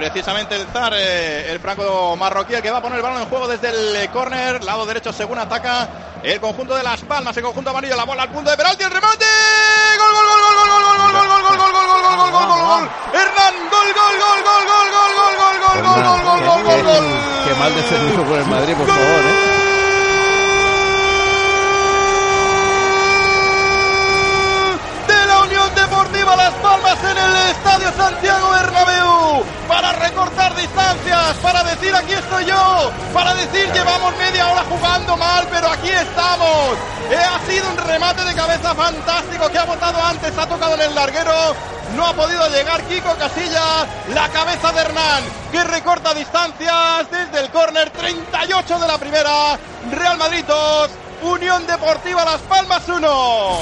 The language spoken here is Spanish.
precisamente el Zar, eh, el franco marroquí, el que va a poner el balón en juego desde el córner, lado derecho según ataca el conjunto de Las Palmas, el conjunto amarillo, la bola al punto de penalti, el remate, gol, gol, gol, gol, gol, gol, gol, gol, gol, gol, gol, gol, gol, gol, gol, gol, gol, Hernán, gol, gol, gol, gol, gol, gol, gol, gol, gol, gol, gol, gol, gol, gol, gol. Qué mal defendido por el Madrid, por favor, ¿eh? de la Unión Deportiva Las Palmas en el Estadio Santiago Bernabéu distancias, para decir aquí estoy yo, para decir llevamos media hora jugando mal, pero aquí estamos. Eh, ha sido un remate de cabeza fantástico que ha botado antes, ha tocado en el larguero, no ha podido llegar Kiko Casillas, la cabeza de Hernán que recorta distancias desde el córner 38 de la primera, Real Madrid 2, Unión Deportiva Las Palmas 1.